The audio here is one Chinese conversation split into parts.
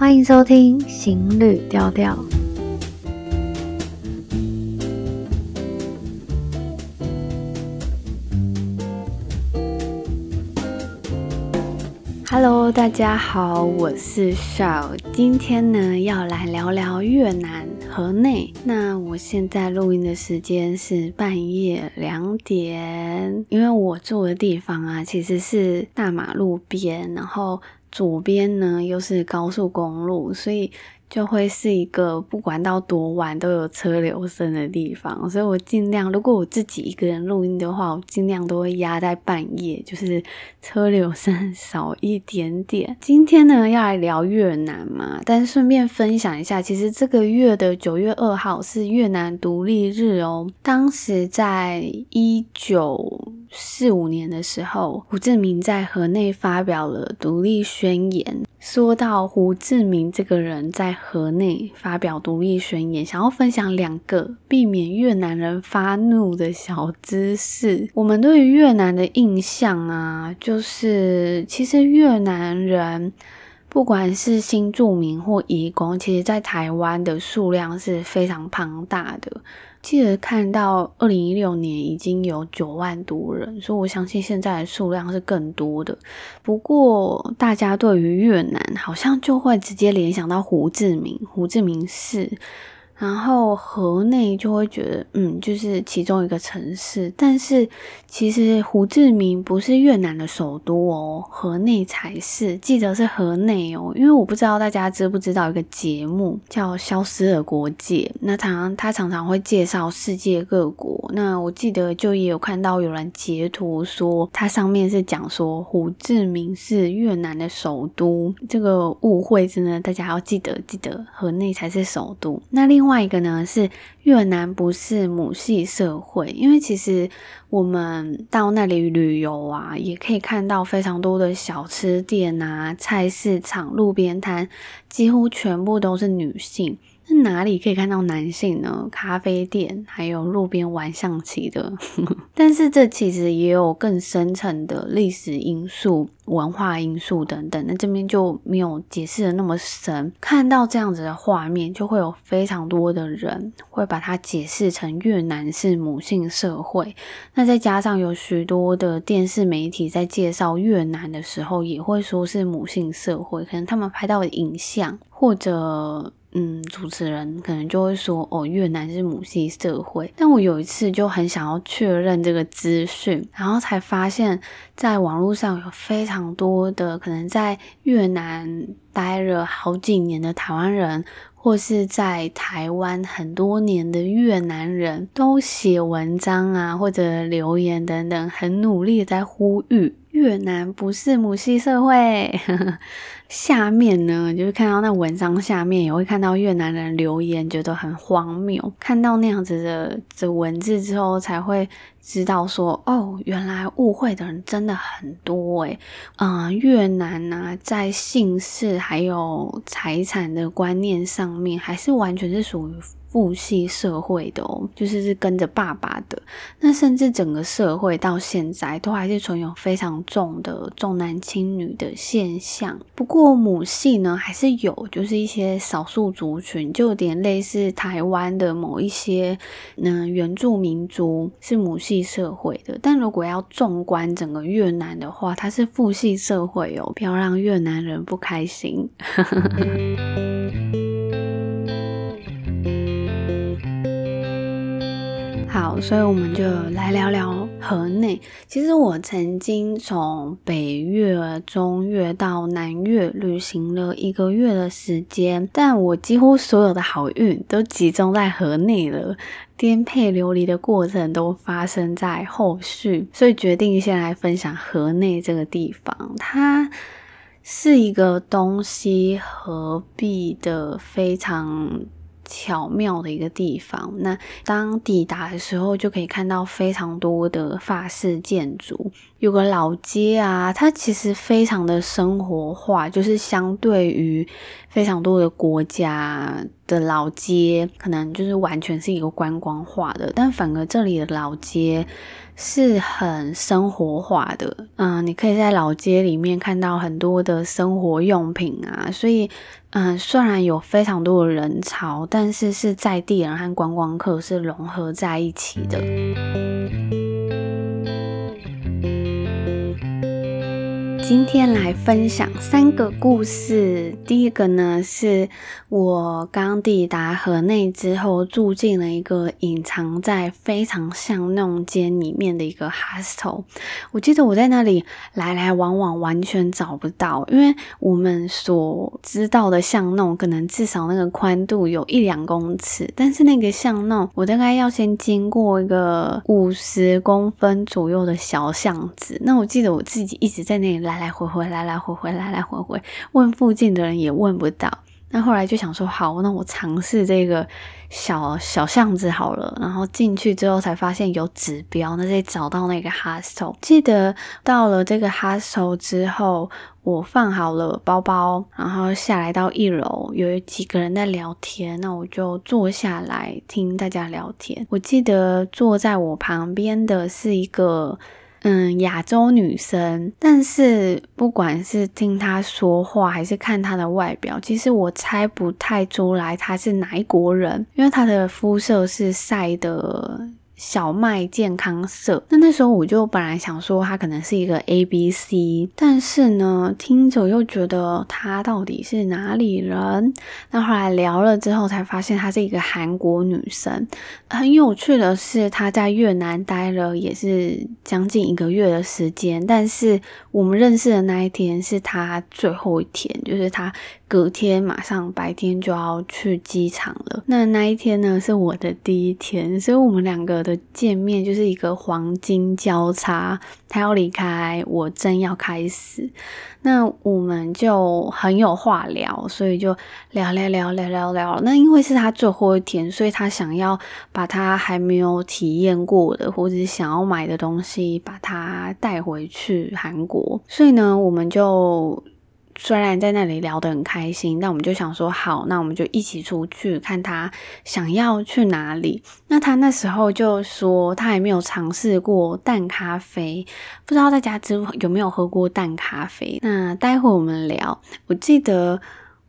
欢迎收听《行旅调调》。Hello，大家好，我是少今天呢要来聊聊越南河内。那我现在录音的时间是半夜两点，因为我住的地方啊，其实是大马路边，然后左边呢又是高速公路，所以。就会是一个不管到多晚都有车流声的地方，所以我尽量，如果我自己一个人录音的话，我尽量都会压在半夜，就是车流声少一点点。今天呢，要来聊越南嘛，但顺便分享一下，其实这个月的九月二号是越南独立日哦。当时在一九四五年的时候，胡志明在河内发表了独立宣言。说到胡志明这个人在河内发表独立宣言，想要分享两个避免越南人发怒的小知识。我们对于越南的印象啊，就是其实越南人不管是新住民或移工，其实在台湾的数量是非常庞大的。记得看到二零一六年已经有九万多人，所以我相信现在的数量是更多的。不过，大家对于越南好像就会直接联想到胡志明，胡志明市。然后河内就会觉得，嗯，就是其中一个城市。但是其实胡志明不是越南的首都哦，河内才是。记得是河内哦，因为我不知道大家知不知道一个节目叫《消失的国界》，那常常他常常会介绍世界各国。那我记得就也有看到有人截图说，它上面是讲说胡志明是越南的首都，这个误会真的大家要记得，记得河内才是首都。那另外。另外一个呢是越南不是母系社会，因为其实我们到那里旅游啊，也可以看到非常多的小吃店啊、菜市场、路边摊，几乎全部都是女性。那哪里可以看到男性呢？咖啡店，还有路边玩象棋的。但是这其实也有更深层的历史因素、文化因素等等。那这边就没有解释的那么深。看到这样子的画面，就会有非常多的人会把它解释成越南是母性社会。那再加上有许多的电视媒体在介绍越南的时候，也会说是母性社会。可能他们拍到的影像或者。嗯，主持人可能就会说：“哦，越南是母系社会。”但我有一次就很想要确认这个资讯，然后才发现，在网络上有非常多的可能在越南待了好几年的台湾人，或是在台湾很多年的越南人都写文章啊，或者留言等等，很努力在呼吁。越南不是母系社会，下面呢，就是看到那文章下面也会看到越南人留言，觉得很荒谬。看到那样子的这文字之后，才会知道说，哦，原来误会的人真的很多诶。啊、越南呢、在姓氏还有财产的观念上面，还是完全是属于。父系社会的哦，就是是跟着爸爸的。那甚至整个社会到现在都还是存有非常重的重男轻女的现象。不过母系呢，还是有，就是一些少数族群，就有点类似台湾的某一些嗯原住民族是母系社会的。但如果要纵观整个越南的话，它是父系社会哦，不要让越南人不开心。所以我们就来聊聊河内。其实我曾经从北越、中越到南越旅行了一个月的时间，但我几乎所有的好运都集中在河内了，颠沛流离的过程都发生在后续，所以决定先来分享河内这个地方。它是一个东西合璧的非常。巧妙的一个地方。那当抵达的时候，就可以看到非常多的法式建筑，有个老街啊，它其实非常的生活化，就是相对于非常多的国家的老街可能就是完全是一个观光化的，但反而这里的老街是很生活化的。嗯，你可以在老街里面看到很多的生活用品啊，所以嗯，虽然有非常多的人潮，但是是在地人和观光客是融合在一起的。今天来分享三个故事。第一个呢，是我刚抵达河内之后，住进了一个隐藏在非常巷弄间里面的一个 hostel。我记得我在那里来来往往，完全找不到，因为我们所知道的巷弄，可能至少那个宽度有一两公尺，但是那个巷弄，我大概要先经过一个五十公分左右的小巷子。那我记得我自己一直在那里来。来回回，来来回回，来来回回，问附近的人也问不到。那后来就想说，好，那我尝试这个小小巷子好了。然后进去之后才发现有指标，那再找到那个 hostel。记得到了这个 hostel 之后，我放好了包包，然后下来到一楼，有几个人在聊天，那我就坐下来听大家聊天。我记得坐在我旁边的是一个。嗯，亚洲女生，但是不管是听她说话，还是看她的外表，其实我猜不太出来她是哪一国人，因为她的肤色是晒的。小麦健康色，那那时候我就本来想说他可能是一个 A B C，但是呢，听着又觉得他到底是哪里人？那后来聊了之后才发现她是一个韩国女生。很有趣的是，她在越南待了也是将近一个月的时间，但是我们认识的那一天是她最后一天，就是她。隔天马上白天就要去机场了。那那一天呢，是我的第一天，所以我们两个的见面就是一个黄金交叉。他要离开，我正要开始，那我们就很有话聊，所以就聊聊聊聊聊聊。那因为是他最后一天，所以他想要把他还没有体验过的或者是想要买的东西，把它带回去韩国。所以呢，我们就。虽然在那里聊得很开心，但我们就想说好，那我们就一起出去看他想要去哪里。那他那时候就说他还没有尝试过淡咖啡，不知道大家之有没有喝过淡咖啡？那待会我们聊。我记得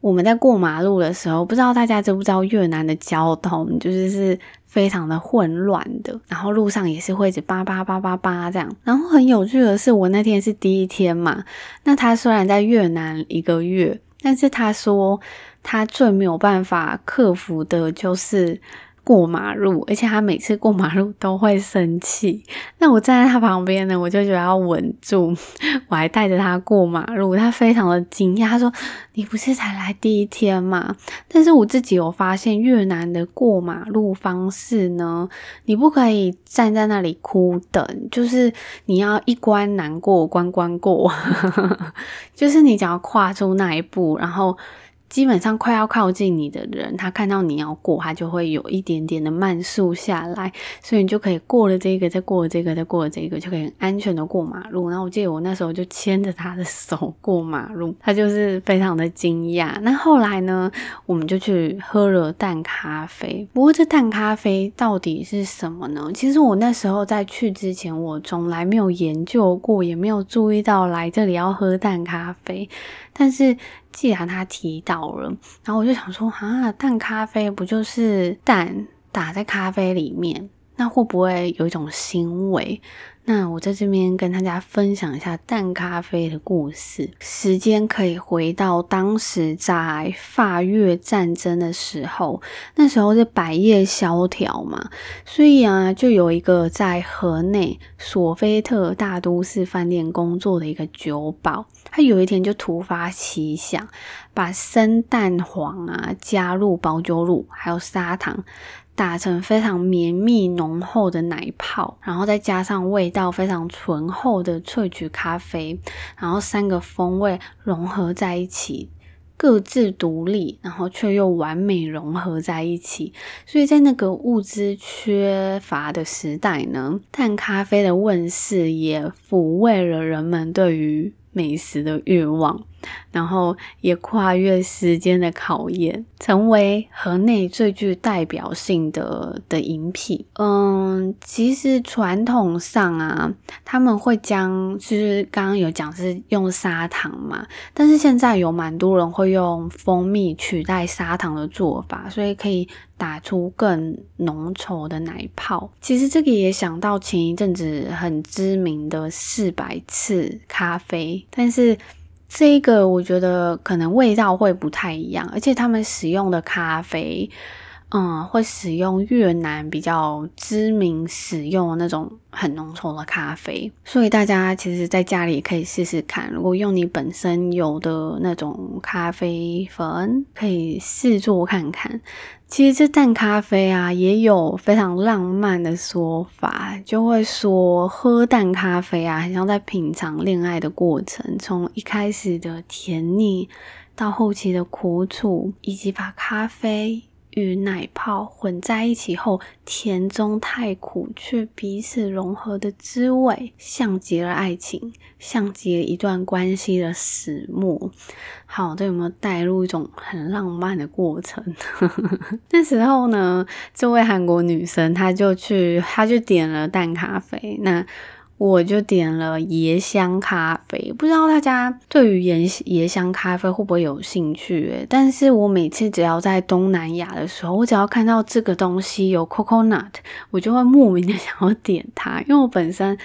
我们在过马路的时候，不知道大家知不知道越南的交通就是是。非常的混乱的，然后路上也是会一直叭叭叭叭叭这样。然后很有趣的是，我那天是第一天嘛，那他虽然在越南一个月，但是他说他最没有办法克服的就是。过马路，而且他每次过马路都会生气。那我站在他旁边呢，我就觉得要稳住，我还带着他过马路。他非常的惊讶，他说：“你不是才来第一天吗？”但是我自己有发现，越南的过马路方式呢，你不可以站在那里哭等，就是你要一关难过关关过，就是你只要跨出那一步，然后。基本上快要靠近你的人，他看到你要过，他就会有一点点的慢速下来，所以你就可以过了这个，再过了这个，再过了这个，就可以很安全的过马路。然后我记得我那时候就牵着他的手过马路，他就是非常的惊讶。那后来呢，我们就去喝了淡咖啡。不过这淡咖啡到底是什么呢？其实我那时候在去之前，我从来没有研究过，也没有注意到来这里要喝淡咖啡，但是。既然他提到了，然后我就想说，啊，蛋咖啡不就是蛋打在咖啡里面？那会不会有一种腥味？那我在这边跟大家分享一下淡咖啡的故事。时间可以回到当时在法越战争的时候，那时候是百业萧条嘛，所以啊，就有一个在河内索菲特大都市饭店工作的一个酒保，他有一天就突发奇想，把生蛋黄啊加入保酒乳，还有砂糖。打成非常绵密浓厚的奶泡，然后再加上味道非常醇厚的萃取咖啡，然后三个风味融合在一起，各自独立，然后却又完美融合在一起。所以在那个物资缺乏的时代呢，淡咖啡的问世也抚慰了人们对于美食的欲望。然后也跨越时间的考验，成为河内最具代表性的的饮品。嗯，其实传统上啊，他们会将就是刚刚有讲是用砂糖嘛，但是现在有蛮多人会用蜂蜜取代砂糖的做法，所以可以打出更浓稠的奶泡。其实这个也想到前一阵子很知名的四百次咖啡，但是。这一个我觉得可能味道会不太一样，而且他们使用的咖啡，嗯，会使用越南比较知名使用那种很浓稠的咖啡，所以大家其实在家里可以试试看，如果用你本身有的那种咖啡粉，可以试做看看。其实这淡咖啡啊，也有非常浪漫的说法，就会说喝淡咖啡啊，很像在品尝恋爱的过程，从一开始的甜腻，到后期的苦楚，以及把咖啡。与奶泡混在一起后，甜中带苦，却彼此融合的滋味，像极了爱情，像极了一段关系的始末。好，这有没有带入一种很浪漫的过程？那时候呢，这位韩国女生，她就去，她就点了淡咖啡。那我就点了椰香咖啡，不知道大家对于椰椰香咖啡会不会有兴趣诶？但是我每次只要在东南亚的时候，我只要看到这个东西有 coconut，我就会莫名的想要点它，因为我本身。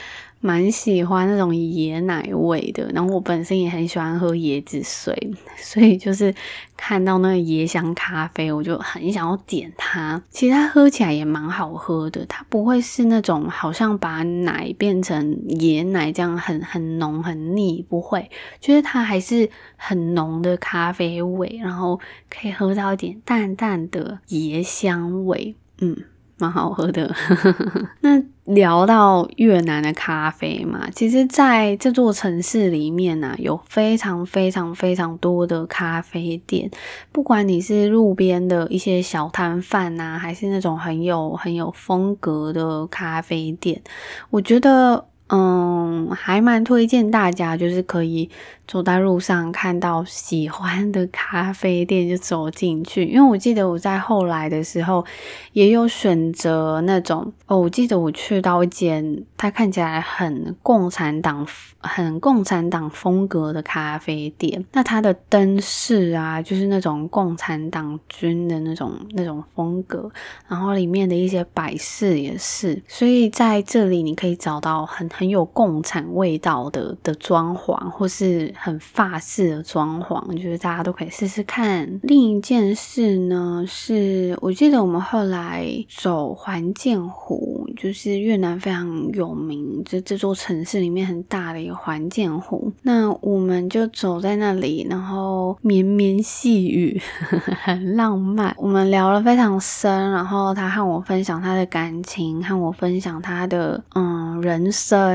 蛮喜欢那种椰奶味的，然后我本身也很喜欢喝椰子水，所以就是看到那个椰香咖啡，我就很想要点它。其实它喝起来也蛮好喝的，它不会是那种好像把奶变成椰奶这样很很浓很腻，不会，就是它还是很浓的咖啡味，然后可以喝到一点淡淡的椰香味，嗯。蛮好喝的。那聊到越南的咖啡嘛，其实在这座城市里面呢、啊，有非常非常非常多的咖啡店。不管你是路边的一些小摊贩呐，还是那种很有很有风格的咖啡店，我觉得。嗯，还蛮推荐大家，就是可以走在路上看到喜欢的咖啡店就走进去。因为我记得我在后来的时候也有选择那种哦，我记得我去到一间它看起来很共产党、很共产党风格的咖啡店。那它的灯饰啊，就是那种共产党军的那种那种风格，然后里面的一些摆饰也是。所以在这里你可以找到很。很有共产味道的的装潢，或是很法式的装潢，就是大家都可以试试看。另一件事呢，是我记得我们后来走环建湖，就是越南非常有名，这这座城市里面很大的一个环建湖。那我们就走在那里，然后绵绵细雨，很浪漫。我们聊了非常深，然后他和我分享他的感情，和我分享他的嗯人生。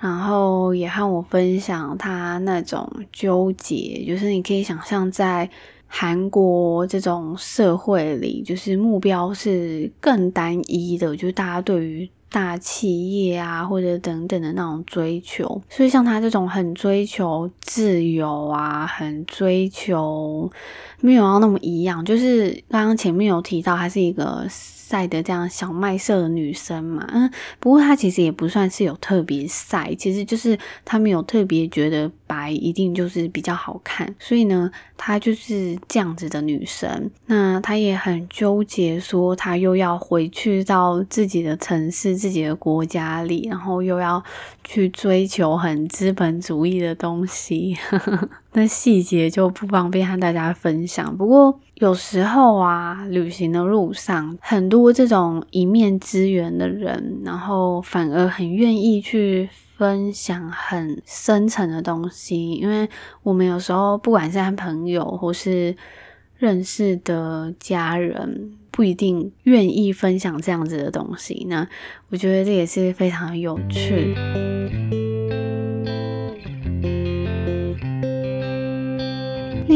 然后也和我分享他那种纠结，就是你可以想象在韩国这种社会里，就是目标是更单一的，就是大家对于大企业啊或者等等的那种追求。所以像他这种很追求自由啊，很追求没有要那么一样，就是刚刚前面有提到，她是一个。晒的这样小麦色的女生嘛，嗯，不过她其实也不算是有特别晒，其实就是她没有特别觉得白一定就是比较好看，所以呢，她就是这样子的女生。那她也很纠结，说她又要回去到自己的城市、自己的国家里，然后又要去追求很资本主义的东西。那细节就不方便和大家分享。不过有时候啊，旅行的路上，很多这种一面之缘的人，然后反而很愿意去分享很深层的东西。因为我们有时候不管是和朋友或是认识的家人，不一定愿意分享这样子的东西。那我觉得这也是非常有趣。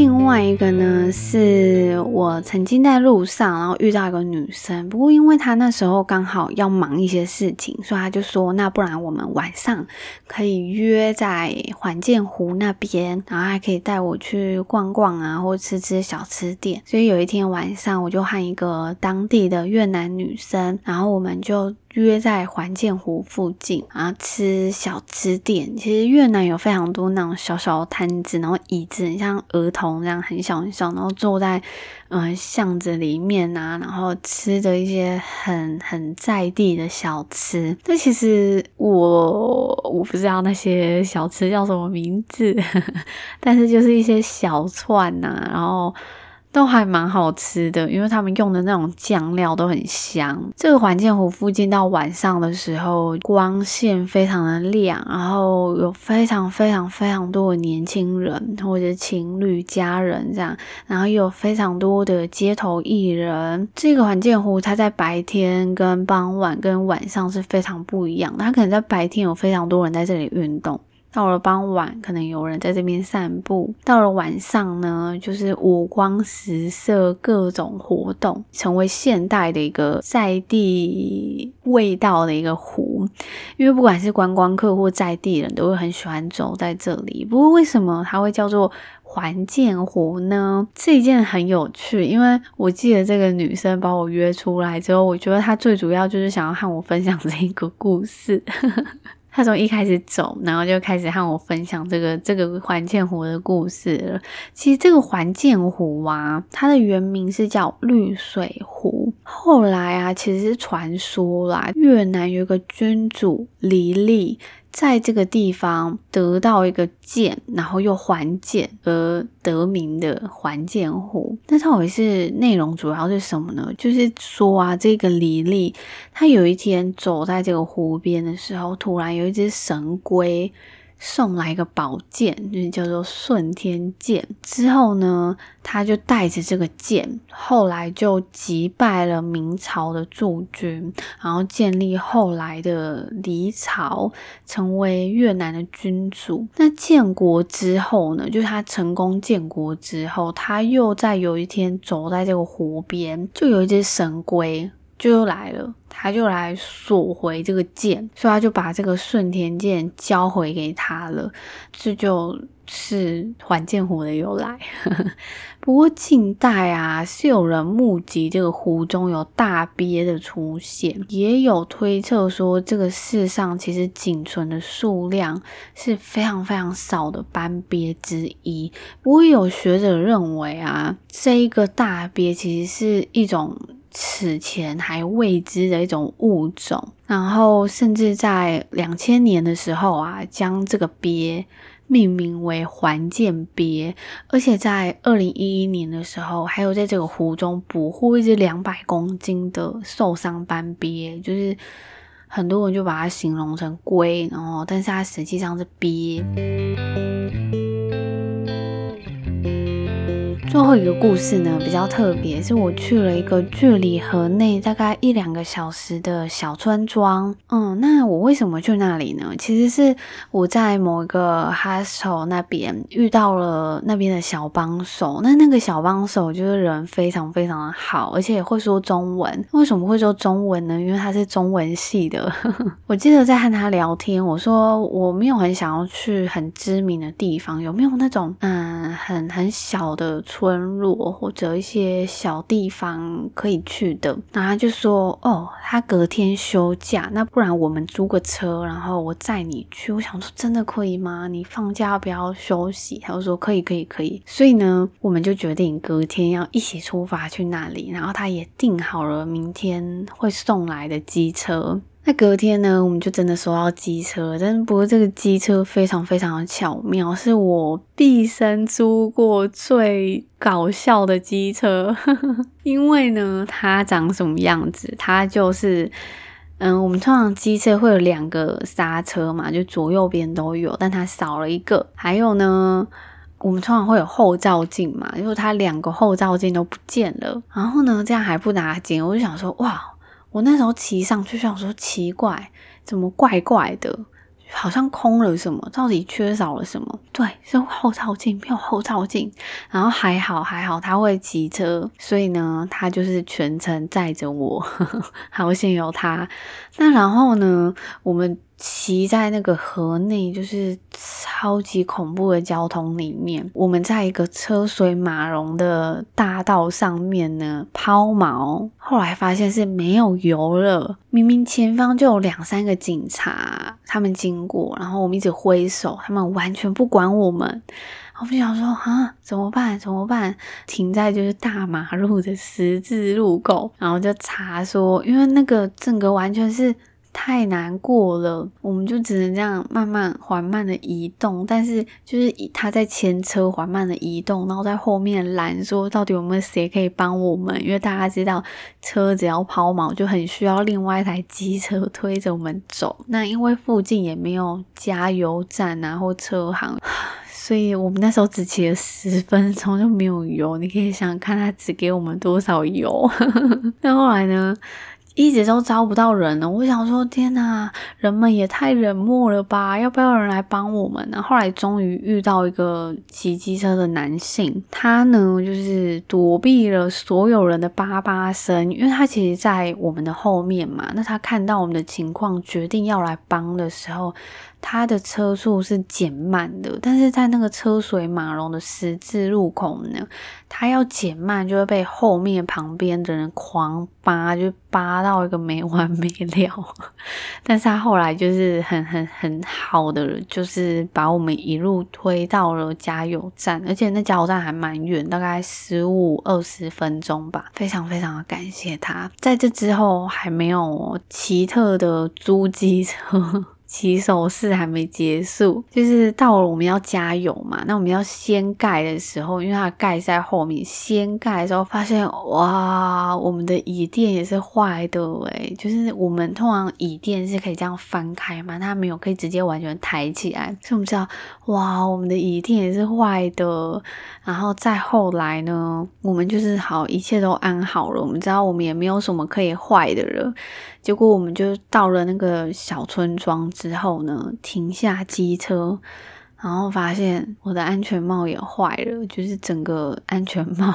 另外一个呢，是我曾经在路上，然后遇到一个女生。不过因为她那时候刚好要忙一些事情，所以她就说：“那不然我们晚上可以约在环建湖那边，然后还可以带我去逛逛啊，或吃吃小吃店。”所以有一天晚上，我就和一个当地的越南女生，然后我们就。约在环建湖附近，然后吃小吃店。其实越南有非常多那种小小的摊子，然后椅子很像儿童这样很小很小，然后坐在嗯巷子里面啊，然后吃的一些很很在地的小吃。但其实我我不知道那些小吃叫什么名字，但是就是一些小串呐、然后。都还蛮好吃的，因为他们用的那种酱料都很香。这个环建湖附近到晚上的时候，光线非常的亮，然后有非常非常非常多的年轻人或者情侣、家人这样，然后有非常多的街头艺人。这个环建湖它在白天跟傍晚跟晚上是非常不一样，它可能在白天有非常多人在这里运动。到了傍晚，可能有人在这边散步；到了晚上呢，就是五光十色，各种活动，成为现代的一个在地味道的一个湖。因为不管是观光客或在地人都会很喜欢走在这里。不过，为什么它会叫做环建湖呢？这一件很有趣，因为我记得这个女生把我约出来之后，我觉得她最主要就是想要和我分享这一个故事。他从一开始走，然后就开始和我分享这个这个环建湖的故事了。其实这个环建湖啊，它的原名是叫绿水湖。后来啊，其实是传说啦，越南有一个君主黎利。在这个地方得到一个剑，然后又还建而得名的还建湖。那到底是内容主要是什么呢？就是说啊，这个黎利他有一天走在这个湖边的时候，突然有一只神龟。送来一个宝剑，就是叫做顺天剑。之后呢，他就带着这个剑，后来就击败了明朝的驻军，然后建立后来的黎朝，成为越南的君主。那建国之后呢，就是他成功建国之后，他又在有一天走在这个湖边，就有一只神龟。就又来了，他就来索回这个剑，所以他就把这个顺天剑交回给他了。这就是环剑湖的由来。不过近代啊，是有人目击这个湖中有大鳖的出现，也有推测说，这个世上其实仅存的数量是非常非常少的斑鳖之一。不过有学者认为啊，这一个大鳖其实是一种。此前还未知的一种物种，然后甚至在两千年的时候啊，将这个鳖命名为环建鳖，而且在二零一一年的时候，还有在这个湖中捕获一只两百公斤的受伤斑鳖，就是很多人就把它形容成龟，然后但是它实际上是鳖。最后一个故事呢，比较特别，是我去了一个距离河内大概一两个小时的小村庄。嗯，那我为什么去那里呢？其实是我在某一个 hostel 那边遇到了那边的小帮手。那那个小帮手就是人非常非常的好，而且也会说中文。为什么会说中文呢？因为他是中文系的。我记得在和他聊天，我说我没有很想要去很知名的地方，有没有那种嗯很很小的？村村落或者一些小地方可以去的，然后他就说：“哦，他隔天休假，那不然我们租个车，然后我载你去。”我想说：“真的可以吗？你放假要不要休息？”他就说：“可以，可以，可以。”所以呢，我们就决定隔天要一起出发去那里，然后他也订好了明天会送来的机车。那隔天呢，我们就真的收到机车，但不过这个机车非常非常的巧妙，是我毕生租过最搞笑的机车。因为呢，它长什么样子？它就是，嗯，我们通常机车会有两个刹车嘛，就左右边都有，但它少了一个。还有呢，我们通常会有后照镜嘛，就是它两个后照镜都不见了。然后呢，这样还不打紧，我就想说，哇。我那时候骑上去，想说奇怪，怎么怪怪的？好像空了什么，到底缺少了什么？对，是后照镜，没有后照镜。然后还好还好，他会骑车，所以呢，他就是全程载着我，呵呵，好险有他。那然后呢，我们。骑在那个河内，就是超级恐怖的交通里面。我们在一个车水马龙的大道上面呢，抛锚。后来发现是没有油了。明明前方就有两三个警察，他们经过，然后我们一直挥手，他们完全不管我们。我们想说啊，怎么办？怎么办？停在就是大马路的十字路口，然后就查说，因为那个整个完全是。太难过了，我们就只能这样慢慢缓慢的移动，但是就是他在前车缓慢的移动，然后在后面拦说到底有没有谁可以帮我们？因为大家知道车只要抛锚就很需要另外一台机车推着我们走。那因为附近也没有加油站啊或车行，所以我们那时候只骑了十分钟就没有油。你可以想想看，他只给我们多少油？那后来呢？一直都招不到人呢，我想说，天哪，人们也太冷漠了吧？要不要有人来帮我们呢？后来终于遇到一个骑机车的男性，他呢就是躲避了所有人的叭叭声，因为他其实在我们的后面嘛。那他看到我们的情况，决定要来帮的时候。他的车速是减慢的，但是在那个车水马龙的十字路口呢，他要减慢就会被后面旁边的人狂扒，就扒到一个没完没了。但是他后来就是很很很好的，就是把我们一路推到了加油站，而且那加油站还蛮远，大概十五二十分钟吧。非常非常的感谢他。在这之后还没有奇特的租机车。起手式还没结束，就是到了我们要加油嘛。那我们要掀盖的时候，因为它盖在后面，掀盖的时候发现，哇，我们的椅垫也是坏的诶，就是我们通常椅垫是可以这样翻开嘛，它没有可以直接完全抬起来。所以我们知道，哇，我们的椅垫也是坏的。然后再后来呢，我们就是好，一切都安好了。我们知道我们也没有什么可以坏的了。结果我们就到了那个小村庄之后呢，停下机车，然后发现我的安全帽也坏了，就是整个安全帽。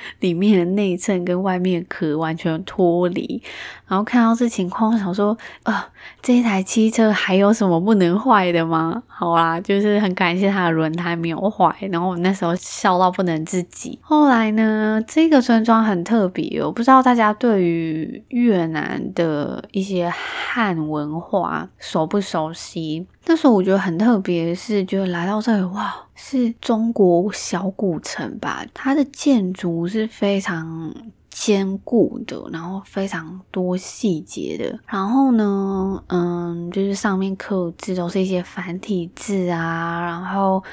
里面的内衬跟外面壳完全脱离，然后看到这情况，我想说，呃，这一台汽车还有什么不能坏的吗？好啦，就是很感谢它的轮胎没有坏，然后我那时候笑到不能自己。后来呢，这个村庄很特别，我不知道大家对于越南的一些汉文化熟不熟悉？那时候我觉得很特别的是，就来到这里，哇，是中国小古城吧？它的建筑是非常坚固的，然后非常多细节的。然后呢，嗯，就是上面刻字都是一些繁体字啊。然后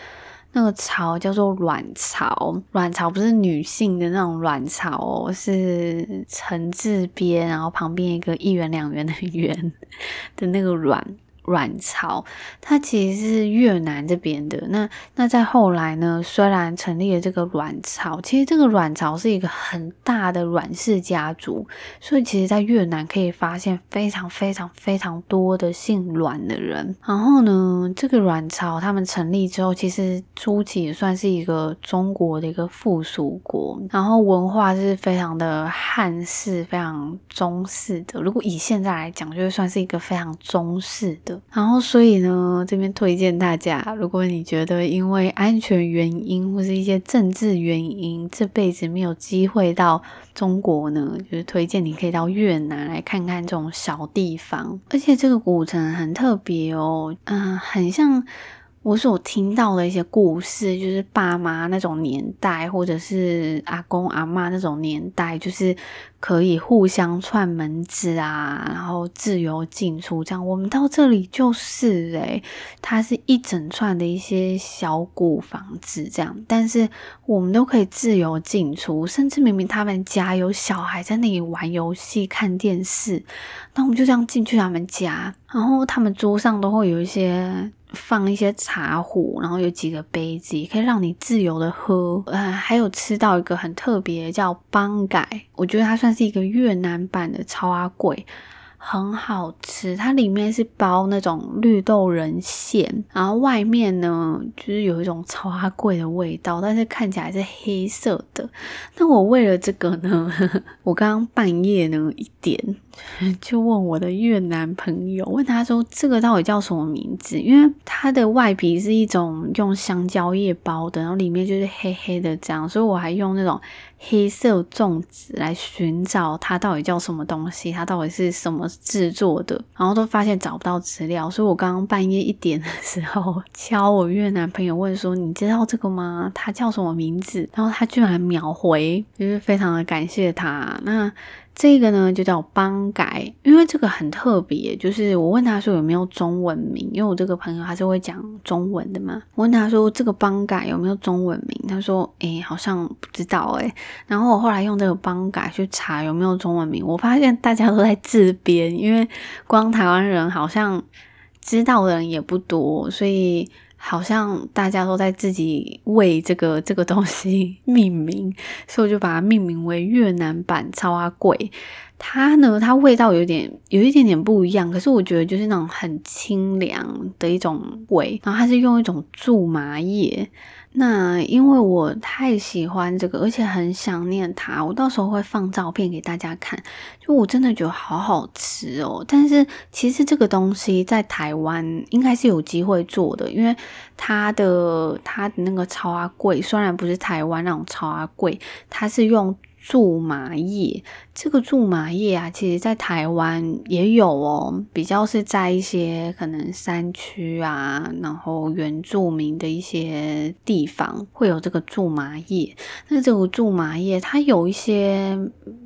那个巢叫做卵巢，卵巢不是女性的那种卵巢哦，是城字边，然后旁边一个一元两元的 元的那个卵。卵巢，它其实是越南这边的。那那在后来呢，虽然成立了这个卵巢，其实这个卵巢是一个很大的阮氏家族，所以其实在越南可以发现非常非常非常多的姓阮的人。然后呢，这个卵巢他们成立之后，其实初期也算是一个中国的一个附属国，然后文化是非常的汉式，非常中式的。如果以现在来讲，就算是一个非常中式的。然后，所以呢，这边推荐大家，如果你觉得因为安全原因或是一些政治原因，这辈子没有机会到中国呢，就是推荐你可以到越南来看看这种小地方。而且这个古城很特别哦，嗯、很像。我所听到的一些故事，就是爸妈那种年代，或者是阿公阿嬷那种年代，就是可以互相串门子啊，然后自由进出这样。我们到这里就是诶，它是一整串的一些小古房子这样，但是我们都可以自由进出，甚至明明他们家有小孩在那里玩游戏、看电视，那我们就这样进去他们家，然后他们桌上都会有一些。放一些茶壶，然后有几个杯子，可以让你自由的喝。呃，还有吃到一个很特别叫邦改，我觉得它算是一个越南版的超阿贵，很好吃，它里面是包那种绿豆仁馅，然后外面呢就是有一种超阿贵的味道，但是看起来是黑色的。那我为了这个呢，我刚刚半夜呢一点 就问我的越南朋友，问他说这个到底叫什么名字？因为它的外皮是一种用香蕉叶包的，然后里面就是黑黑的这样，所以我还用那种。黑色粽子来寻找它到底叫什么东西，它到底是什么制作的，然后都发现找不到资料，所以我刚刚半夜一点的时候敲我越南朋友问说：“你知道这个吗？它叫什么名字？”然后他居然秒回，就是非常的感谢他。那。这个呢就叫邦改，因为这个很特别，就是我问他说有没有中文名，因为我这个朋友他是会讲中文的嘛。我问他说这个邦改有没有中文名，他说诶好像不知道诶。然后我后来用这个邦改去查有没有中文名，我发现大家都在自编，因为光台湾人好像知道的人也不多，所以。好像大家都在自己为这个这个东西 命名，所以我就把它命名为越南版超阿贵。它呢，它味道有点有一点点不一样，可是我觉得就是那种很清凉的一种味。然后它是用一种苎麻叶。那因为我太喜欢这个，而且很想念它，我到时候会放照片给大家看。就我真的觉得好好吃哦，但是其实这个东西在台湾应该是有机会做的，因为它的它的那个超阿贵，虽然不是台湾那种超阿贵，它是用。苎麻叶，这个苎麻叶啊，其实在台湾也有哦，比较是在一些可能山区啊，然后原住民的一些地方会有这个苎麻叶。那这个苎麻叶它有一些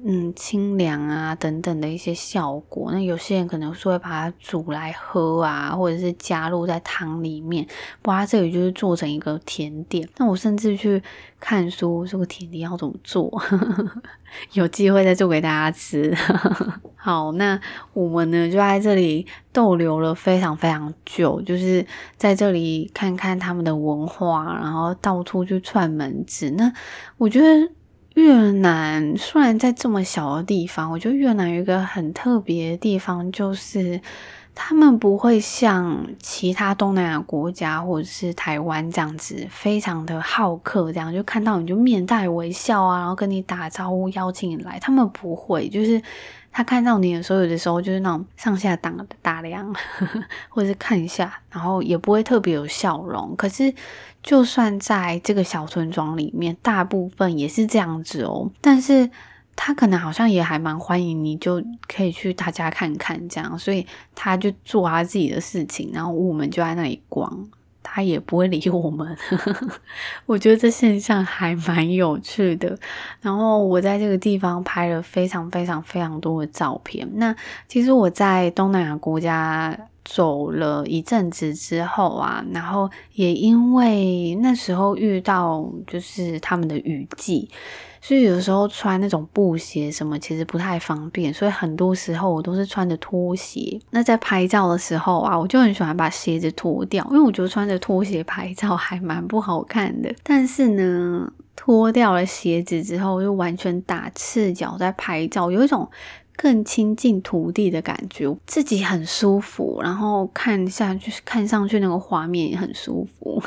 嗯清凉啊等等的一些效果。那有些人可能是会把它煮来喝啊，或者是加入在汤里面，不它这里就是做成一个甜点。那我甚至去看书，这个甜点要怎么做？有机会再做给给大家吃。好，那我们呢就在这里逗留了非常非常久，就是在这里看看他们的文化，然后到处去串门子。那我觉得越南虽然在这么小的地方，我觉得越南有一个很特别的地方，就是。他们不会像其他东南亚国家或者是台湾这样子，非常的好客，这样就看到你就面带微笑啊，然后跟你打招呼，邀请你来。他们不会，就是他看到你的时候，有的时候就是那种上下打打量，或者是看一下，然后也不会特别有笑容。可是，就算在这个小村庄里面，大部分也是这样子哦。但是。他可能好像也还蛮欢迎你，就可以去他家看看这样，所以他就做他自己的事情，然后我们就在那里逛，他也不会理我们。我觉得这现象还蛮有趣的。然后我在这个地方拍了非常非常非常多的照片。那其实我在东南亚国家走了一阵子之后啊，然后也因为那时候遇到就是他们的雨季。所以有时候穿那种布鞋什么，其实不太方便，所以很多时候我都是穿着拖鞋。那在拍照的时候啊，我就很喜欢把鞋子脱掉，因为我觉得穿着拖鞋拍照还蛮不好看的。但是呢，脱掉了鞋子之后，就完全打赤脚在拍照，有一种。更亲近土地的感觉，自己很舒服，然后看下去，看上去那个画面也很舒服。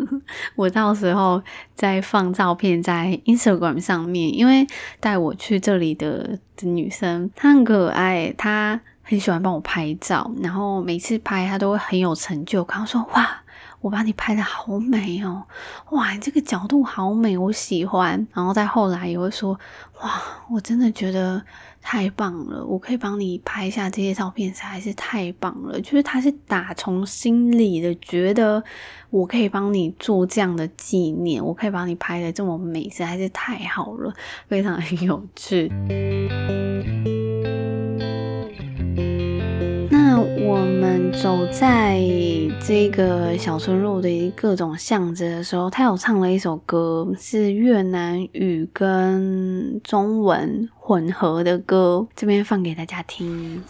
我到时候再放照片在 Instagram 上面，因为带我去这里的的女生她很可爱，她很喜欢帮我拍照，然后每次拍她都会很有成就感，说哇。我把你拍得好美哦，哇，你这个角度好美，我喜欢。然后再后来也会说，哇，我真的觉得太棒了，我可以帮你拍一下这些照片，实在是太棒了。就是他是打从心里的觉得我可以帮你做这样的纪念，我可以帮你拍得这么美，实在是太好了，非常有趣。我们走在这个小村落的各种巷子的时候，他有唱了一首歌，是越南语跟中文混合的歌，这边放给大家听。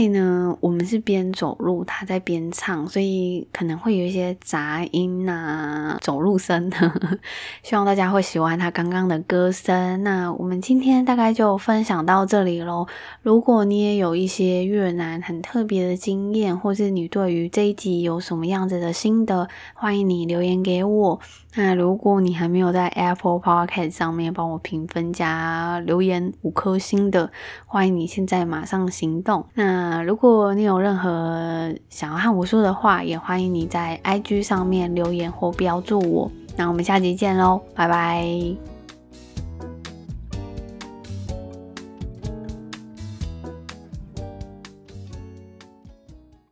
好，因为呢，我们是边走路，他在边唱，所以可能会有一些杂音啊，走路声呵呵。希望大家会喜欢他刚刚的歌声。那我们今天大概就分享到这里喽。如果你也有一些越南很特别的经验，或是你对于这一集有什么样子的心得，欢迎你留言给我。那如果你还没有在 Apple Podcast 上面帮我评分加留言五颗星的，欢迎你现在马上行动。那如果如果你有任何想要看我说的话，也欢迎你在 IG 上面留言或标注我。那我们下集见喽，拜拜。